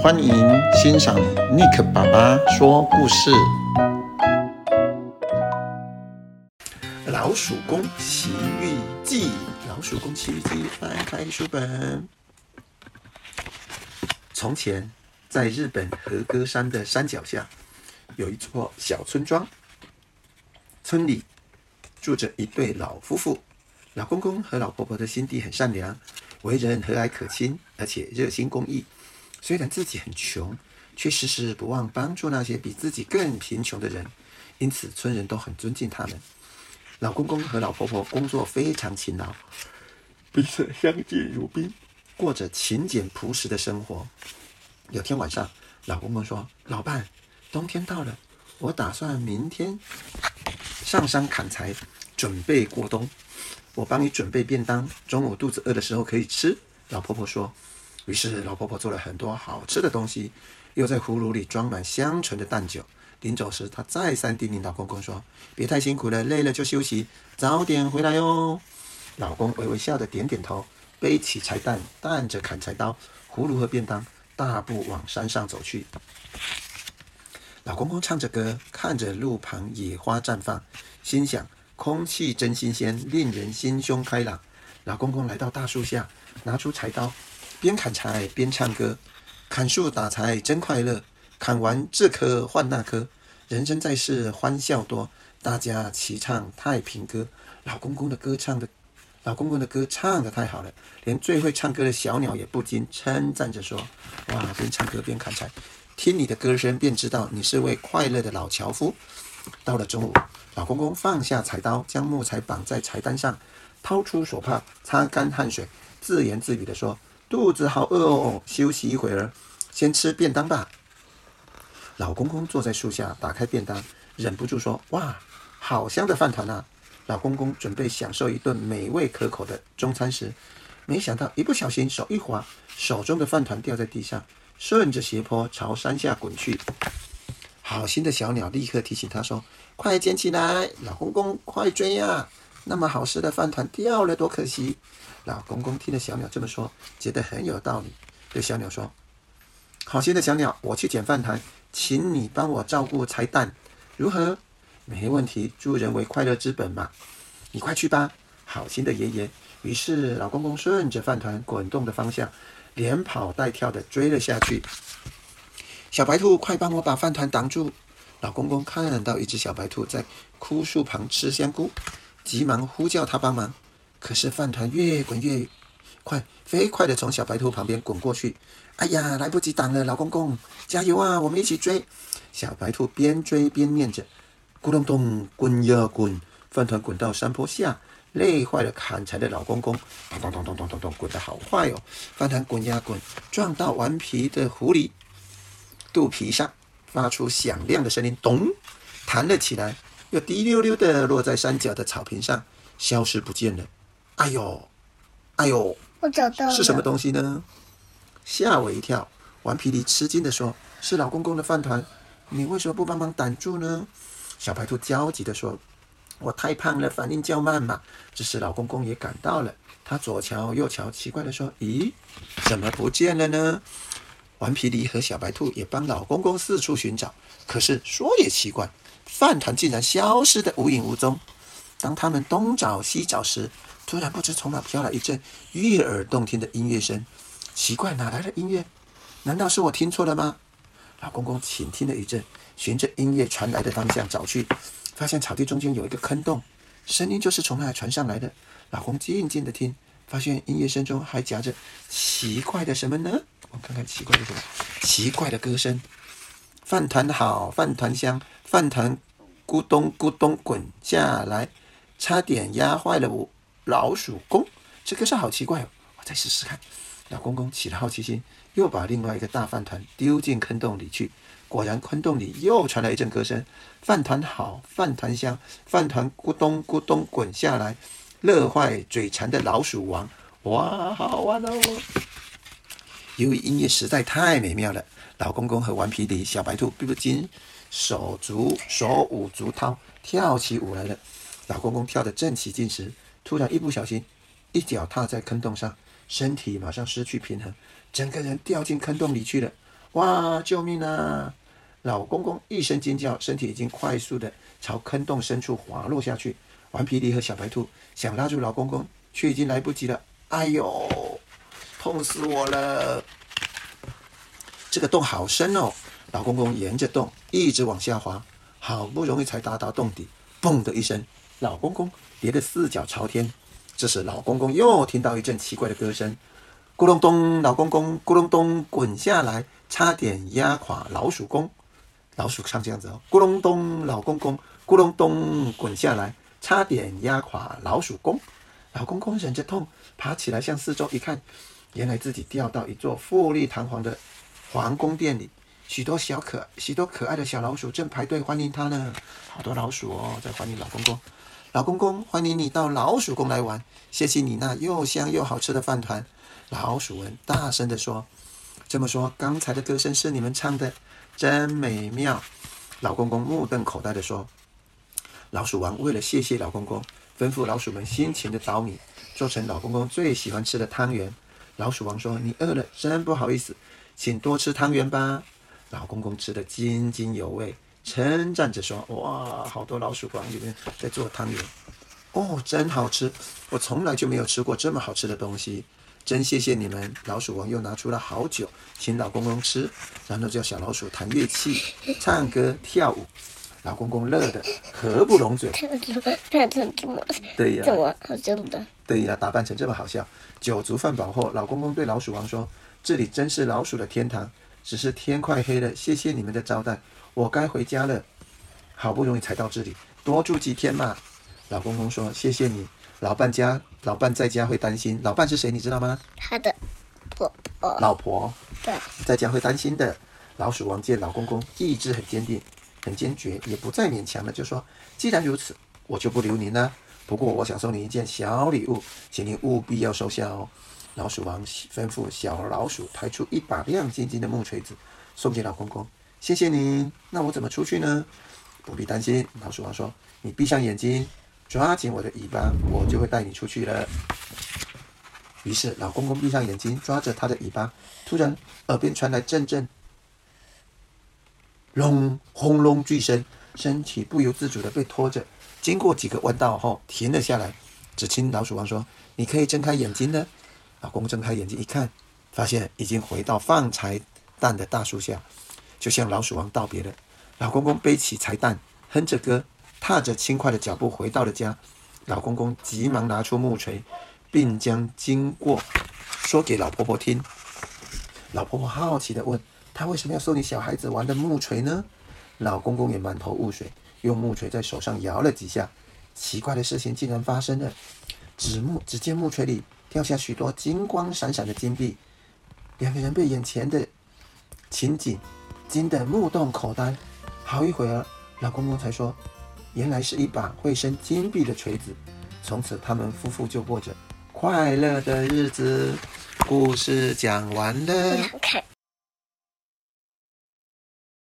欢迎欣赏 Nick 爸爸说故事。老鼠攻奇遇记，老鼠攻奇遇记，翻开书本。从前，在日本和歌山的山脚下，有一座小村庄。村里住着一对老夫妇，老公公和老婆婆的心地很善良，为人和蔼可亲，而且热心公益。虽然自己很穷，却时时不忘帮助那些比自己更贫穷的人，因此村人都很尊敬他们。老公公和老婆婆工作非常勤劳，彼此相敬如宾，过着勤俭朴实的生活。有天晚上，老公公说：“老伴，冬天到了，我打算明天上山砍柴，准备过冬。我帮你准备便当，中午肚子饿的时候可以吃。”老婆婆说。于是，老婆婆做了很多好吃的东西，又在葫芦里装满香醇的淡酒。临走时，她再三叮咛老公公说：“别太辛苦了，累了就休息，早点回来哟。”老公微微笑着点点头，背起柴担，担着砍柴刀、葫芦和便当，大步往山上走去。老公公唱着歌，看着路旁野花绽放，心想：空气真新鲜，令人心胸开朗。老公公来到大树下，拿出柴刀。边砍柴边唱歌，砍树打柴真快乐。砍完这棵换那棵，人生在世欢笑多，大家齐唱太平歌。老公公的歌唱的，老公公的歌唱得太好了，连最会唱歌的小鸟也不禁称赞着说：“哇，边唱歌边砍柴，听你的歌声便知道你是位快乐的老樵夫。”到了中午，老公公放下柴刀，将木材绑在柴担上，掏出手帕擦干汗水，自言自语地说。肚子好饿哦，休息一会儿，先吃便当吧。老公公坐在树下，打开便当，忍不住说：“哇，好香的饭团啊！”老公公准备享受一顿美味可口的中餐时，没想到一不小心手一滑，手中的饭团掉在地上，顺着斜坡朝山下滚去。好心的小鸟立刻提醒他说：“快捡起来，老公公，快追呀！那么好吃的饭团掉了，多可惜。”老公公听了小鸟这么说，觉得很有道理，对小鸟说：“好心的小鸟，我去捡饭团，请你帮我照顾柴蛋，如何？”“没问题，助人为快乐之本嘛。”“你快去吧。”好心的爷爷。于是老公公顺着饭团滚动的方向，连跑带跳的追了下去。小白兔，快帮我把饭团挡住！老公公看到一只小白兔在枯树旁吃香菇，急忙呼叫他帮忙。可是饭团越滚越快，飞快地从小白兔旁边滚过去。哎呀，来不及挡了！老公公，加油啊！我们一起追。小白兔边追边念着：“咕咚咚，滚呀滚！”饭团滚到山坡下，累坏了砍柴的老公公。咚咚咚咚咚咚咚，滚得好快哦！饭团滚呀滚，撞到顽皮的狐狸肚皮上，发出响亮的声音，咚，弹了起来，又滴溜溜的落在山脚的草坪上，消失不见了。哎呦，哎呦，我找到了，是什么东西呢？吓我一跳！顽皮狸吃惊地说：“是老公公的饭团，你为什么不帮忙挡住呢？”小白兔焦急地说：“我太胖了，反应较慢嘛。”这时老公公也赶到了，他左瞧右瞧，奇怪地说：“咦，怎么不见了呢？”顽皮狸和小白兔也帮老公公四处寻找，可是说也奇怪，饭团竟然消失得无影无踪。当他们东找西找时，突然不知从哪飘来一阵悦耳动听的音乐声，奇怪，哪来的音乐？难道是我听错了吗？老公公倾听了一阵，循着音乐传来的方向找去，发现草地中间有一个坑洞，声音就是从那里传上来的。老公静静的听，发现音乐声中还夹着奇怪的什么呢？我看看奇怪的什么？奇怪的歌声。饭团好，饭团香，饭团咕咚咕咚滚下来，差点压坏了我。老鼠公，这歌声好奇怪哦！我再试试看。老公公起了好奇心，又把另外一个大饭团丢进坑洞里去。果然，坑洞里又传来一阵歌声：饭团好，饭团香，饭团咕咚咕咚滚下来，乐坏嘴馋的老鼠王。哇，好好玩哦！由于音乐实在太美妙了，老公公和顽皮狸、小白兔不禁手足手舞足蹈，跳起舞来了。老公公跳得正起劲时，突然一不小心，一脚踏在坑洞上，身体马上失去平衡，整个人掉进坑洞里去了。哇，救命啊！老公公一声尖叫，身体已经快速的朝坑洞深处滑落下去。顽皮狸和小白兔想拉住老公公，却已经来不及了。哎呦，痛死我了！这个洞好深哦。老公公沿着洞一直往下滑，好不容易才达到洞底。嘣的一声，老公公跌得四脚朝天。这时，老公公又听到一阵奇怪的歌声：咕隆咚，老公公咕隆咚滚下来，差点压垮老鼠公。老鼠唱这样子哦，咕隆咚，老公公咕隆咚滚下来，差点压垮老鼠公。老公公忍着痛爬起来，向四周一看，原来自己掉到一座富丽堂皇的皇宫殿里，许多小可许多可爱的小老鼠正排队欢迎他呢。好多老鼠哦，在欢迎老公公。老公公，欢迎你到老鼠宫来玩，谢谢你那又香又好吃的饭团。老鼠们大声地说：“这么说，刚才的歌声是你们唱的，真美妙。”老公公目瞪口呆地说：“老鼠王为了谢谢老公公。”吩咐老鼠们辛勤的捣米，做成老公公最喜欢吃的汤圆。老鼠王说：“你饿了，真不好意思，请多吃汤圆吧。”老公公吃得津津有味，称赞着说：“哇，好多老鼠王里面在做汤圆，哦，真好吃！我从来就没有吃过这么好吃的东西，真谢谢你们。”老鼠王又拿出了好酒，请老公公吃，然后叫小老鼠弹乐器、唱歌、跳舞。老公公乐得合不拢嘴，对呀，这么好笑的，对呀，打扮成这么好笑。酒足饭饱后，老公公对老鼠王说：“这里真是老鼠的天堂，只是天快黑了，谢谢你们的招待，我该回家了。好不容易才到这里，多住几天嘛。”老公公说：“谢谢你，老伴家，老伴在家会担心。老伴是谁？你知道吗？他的婆婆，老婆，对，在家会担心的。”老鼠王见老公公意志很坚定。很坚决，也不再勉强了，就说：“既然如此，我就不留您了。不过，我想送你一件小礼物，请你务必要收下哦。”老鼠王吩咐小老鼠抬出一把亮晶晶的木锤子，送给老公公。谢谢您。那我怎么出去呢？不必担心，老鼠王说：“你闭上眼睛，抓紧我的尾巴，我就会带你出去了。”于是，老公公闭上眼睛，抓着他的尾巴，突然耳边传来阵阵。隆，轰隆巨声，身体不由自主地被拖着，经过几个弯道后停了下来。只听老鼠王说：“你可以睁开眼睛了。”老公睁开眼睛一看，发现已经回到放柴蛋的大树下，就向老鼠王道别了。老公公背起柴蛋，哼着歌，踏着轻快的脚步回到了家。老公公急忙拿出木锤，并将经过说给老婆婆听。老婆婆好奇地问。他为什么要送你小孩子玩的木锤呢？老公公也满头雾水，用木锤在手上摇了几下，奇怪的事情竟然发生了。只木只见木锤里掉下许多金光闪闪的金币，两个人被眼前的情景惊得目瞪口呆。好一会儿，老公公才说：“原来是一把会生金币的锤子。”从此，他们夫妇就过着快乐的日子。故事讲完了。